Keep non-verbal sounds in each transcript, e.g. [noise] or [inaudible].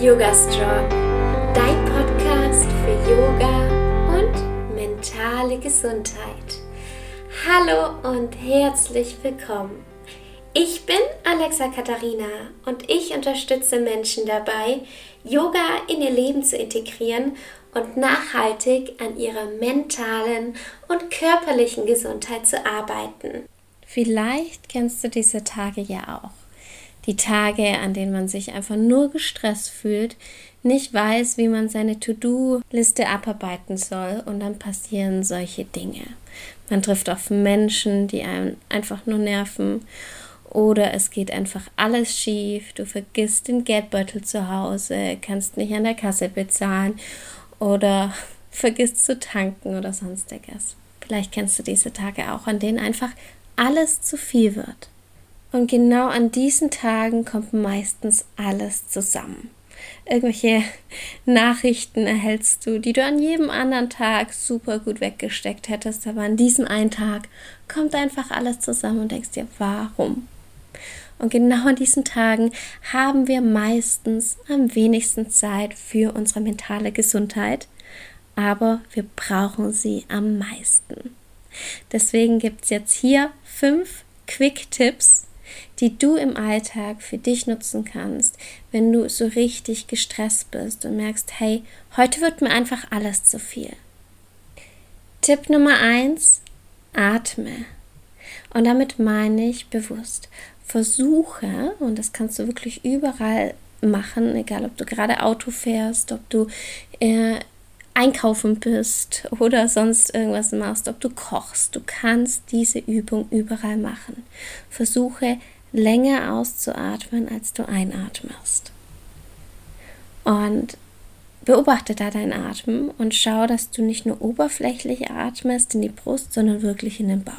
Yoga Strong, dein Podcast für Yoga und mentale Gesundheit. Hallo und herzlich willkommen. Ich bin Alexa Katharina und ich unterstütze Menschen dabei, Yoga in ihr Leben zu integrieren und nachhaltig an ihrer mentalen und körperlichen Gesundheit zu arbeiten. Vielleicht kennst du diese Tage ja auch. Die Tage, an denen man sich einfach nur gestresst fühlt, nicht weiß, wie man seine To-Do-Liste abarbeiten soll und dann passieren solche Dinge. Man trifft auf Menschen, die einen einfach nur nerven oder es geht einfach alles schief, du vergisst den Geldbeutel zu Hause, kannst nicht an der Kasse bezahlen oder [laughs] vergisst zu tanken oder sonstiges. Vielleicht kennst du diese Tage auch, an denen einfach alles zu viel wird. Und genau an diesen Tagen kommt meistens alles zusammen. Irgendwelche [laughs] Nachrichten erhältst du, die du an jedem anderen Tag super gut weggesteckt hättest, aber an diesem einen Tag kommt einfach alles zusammen und denkst dir, warum? Und genau an diesen Tagen haben wir meistens am wenigsten Zeit für unsere mentale Gesundheit, aber wir brauchen sie am meisten. Deswegen gibt es jetzt hier fünf Quick-Tipps, die du im Alltag für dich nutzen kannst, wenn du so richtig gestresst bist und merkst, hey, heute wird mir einfach alles zu viel. Tipp Nummer eins: atme. Und damit meine ich bewusst. Versuche, und das kannst du wirklich überall machen, egal ob du gerade Auto fährst, ob du äh, einkaufen bist oder sonst irgendwas machst, ob du kochst, du kannst diese Übung überall machen. Versuche länger auszuatmen, als du einatmest. Und beobachte da deinen Atem und schau, dass du nicht nur oberflächlich atmest in die Brust, sondern wirklich in den Bauch.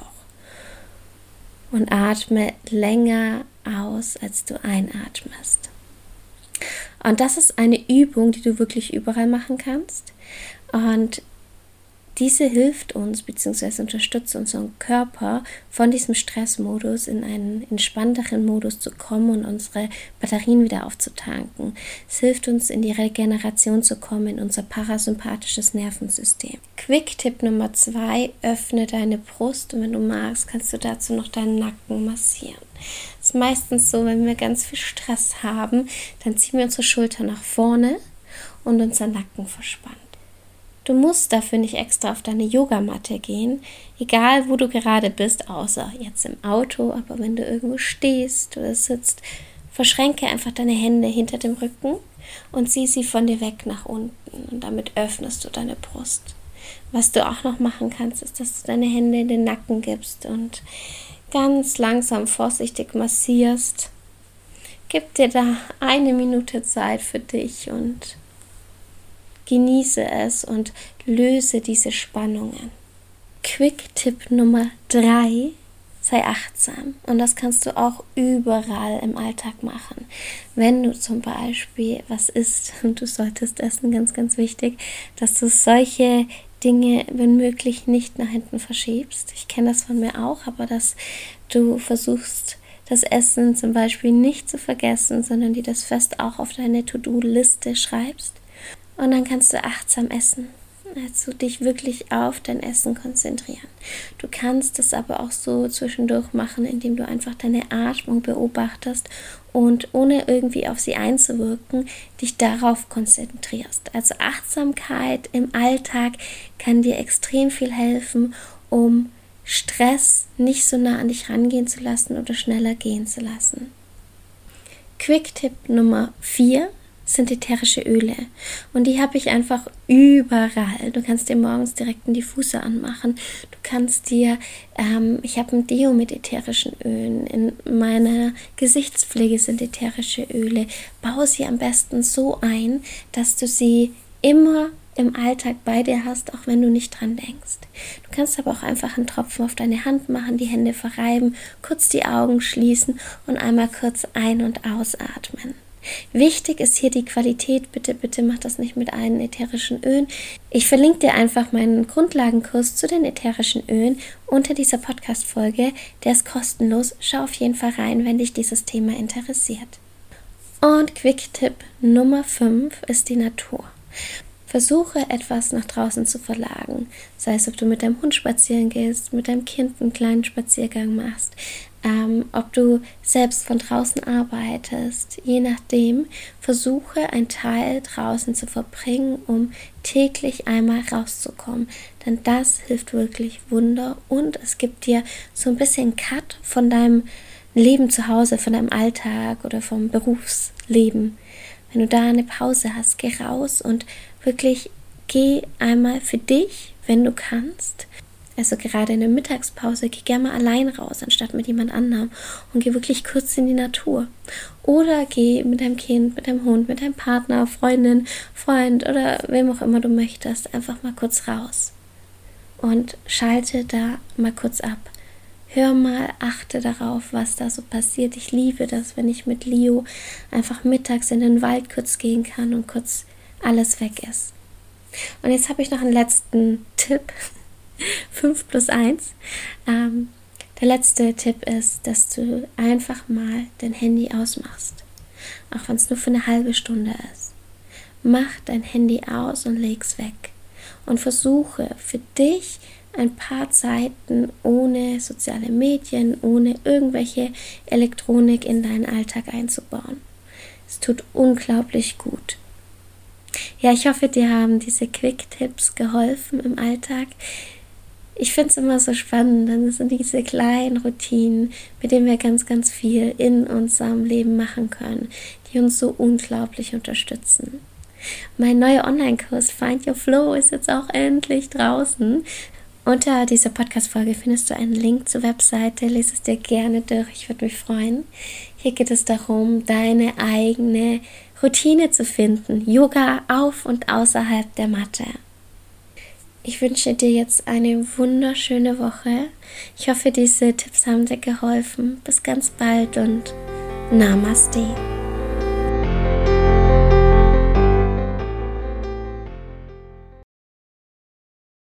Und atme länger aus, als du einatmest. Und das ist eine Übung, die du wirklich überall machen kannst. Und diese hilft uns bzw. unterstützt unseren Körper von diesem Stressmodus in einen entspannteren Modus zu kommen und unsere Batterien wieder aufzutanken. Es hilft uns in die Regeneration zu kommen in unser parasympathisches Nervensystem. Quick-Tipp Nummer zwei: Öffne deine Brust und wenn du magst, kannst du dazu noch deinen Nacken massieren. Ist meistens so, wenn wir ganz viel Stress haben, dann ziehen wir unsere Schulter nach vorne und unser Nacken verspannt. Du musst dafür nicht extra auf deine Yogamatte gehen, egal wo du gerade bist, außer jetzt im Auto, aber wenn du irgendwo stehst oder sitzt, verschränke einfach deine Hände hinter dem Rücken und zieh sie von dir weg nach unten und damit öffnest du deine Brust. Was du auch noch machen kannst, ist, dass du deine Hände in den Nacken gibst und ganz langsam vorsichtig massierst. Gib dir da eine Minute Zeit für dich und genieße es und löse diese Spannungen. Quick-Tipp Nummer drei: sei achtsam. Und das kannst du auch überall im Alltag machen. Wenn du zum Beispiel was isst [laughs] und du solltest essen, ganz, ganz wichtig, dass du solche Dinge, wenn möglich, nicht nach hinten verschiebst. Ich kenne das von mir auch, aber dass du versuchst, das Essen zum Beispiel nicht zu vergessen, sondern dir das fest auch auf deine To-Do-Liste schreibst. Und dann kannst du achtsam essen. Also dich wirklich auf dein Essen konzentrieren. Du kannst das aber auch so zwischendurch machen, indem du einfach deine Atmung beobachtest und ohne irgendwie auf sie einzuwirken, dich darauf konzentrierst. Also Achtsamkeit im Alltag kann dir extrem viel helfen, um Stress nicht so nah an dich rangehen zu lassen oder schneller gehen zu lassen. Quick-Tipp Nummer 4 sind ätherische Öle. Und die habe ich einfach überall. Du kannst dir morgens direkt in die Fuße anmachen. Du kannst dir, ähm, ich habe ein Deo mit ätherischen Ölen. In meiner Gesichtspflege sind ätherische Öle. Baue sie am besten so ein, dass du sie immer im Alltag bei dir hast, auch wenn du nicht dran denkst. Du kannst aber auch einfach einen Tropfen auf deine Hand machen, die Hände verreiben, kurz die Augen schließen und einmal kurz ein- und ausatmen. Wichtig ist hier die Qualität. Bitte, bitte mach das nicht mit einem ätherischen Ölen. Ich verlinke dir einfach meinen Grundlagenkurs zu den ätherischen Ölen unter dieser Podcast-Folge. Der ist kostenlos. Schau auf jeden Fall rein, wenn dich dieses Thema interessiert. Und Quick-Tipp Nummer 5 ist die Natur. Versuche etwas nach draußen zu verlagen. Sei es, ob du mit deinem Hund spazieren gehst, mit deinem Kind einen kleinen Spaziergang machst, ähm, ob du selbst von draußen arbeitest. Je nachdem, versuche ein Teil draußen zu verbringen, um täglich einmal rauszukommen. Denn das hilft wirklich Wunder und es gibt dir so ein bisschen Cut von deinem Leben zu Hause, von deinem Alltag oder vom Berufsleben. Wenn du da eine Pause hast, geh raus und wirklich geh einmal für dich, wenn du kannst. Also gerade in der Mittagspause, geh gerne mal allein raus, anstatt mit jemand anderem und geh wirklich kurz in die Natur. Oder geh mit deinem Kind, mit deinem Hund, mit deinem Partner, Freundin, Freund oder wem auch immer du möchtest, einfach mal kurz raus. Und schalte da mal kurz ab. Hör mal, achte darauf, was da so passiert. Ich liebe das, wenn ich mit Leo einfach mittags in den Wald kurz gehen kann und kurz alles weg ist. Und jetzt habe ich noch einen letzten Tipp. 5 plus 1. Ähm, der letzte Tipp ist, dass du einfach mal dein Handy ausmachst. Auch wenn es nur für eine halbe Stunde ist. Mach dein Handy aus und leg's weg. Und versuche für dich ein paar Zeiten ohne soziale Medien, ohne irgendwelche Elektronik in deinen Alltag einzubauen. Es tut unglaublich gut. Ja, ich hoffe, dir haben diese Quick-Tipps geholfen im Alltag. Ich finde es immer so spannend, dann sind diese kleinen Routinen, mit denen wir ganz, ganz viel in unserem Leben machen können, die uns so unglaublich unterstützen. Mein neuer Online-Kurs Find Your Flow ist jetzt auch endlich draußen. Unter dieser Podcast-Folge findest du einen Link zur Webseite. Lese es dir gerne durch. Ich würde mich freuen. Hier geht es darum, deine eigene Routine zu finden. Yoga auf und außerhalb der Matte. Ich wünsche dir jetzt eine wunderschöne Woche. Ich hoffe, diese Tipps haben dir geholfen. Bis ganz bald und Namaste.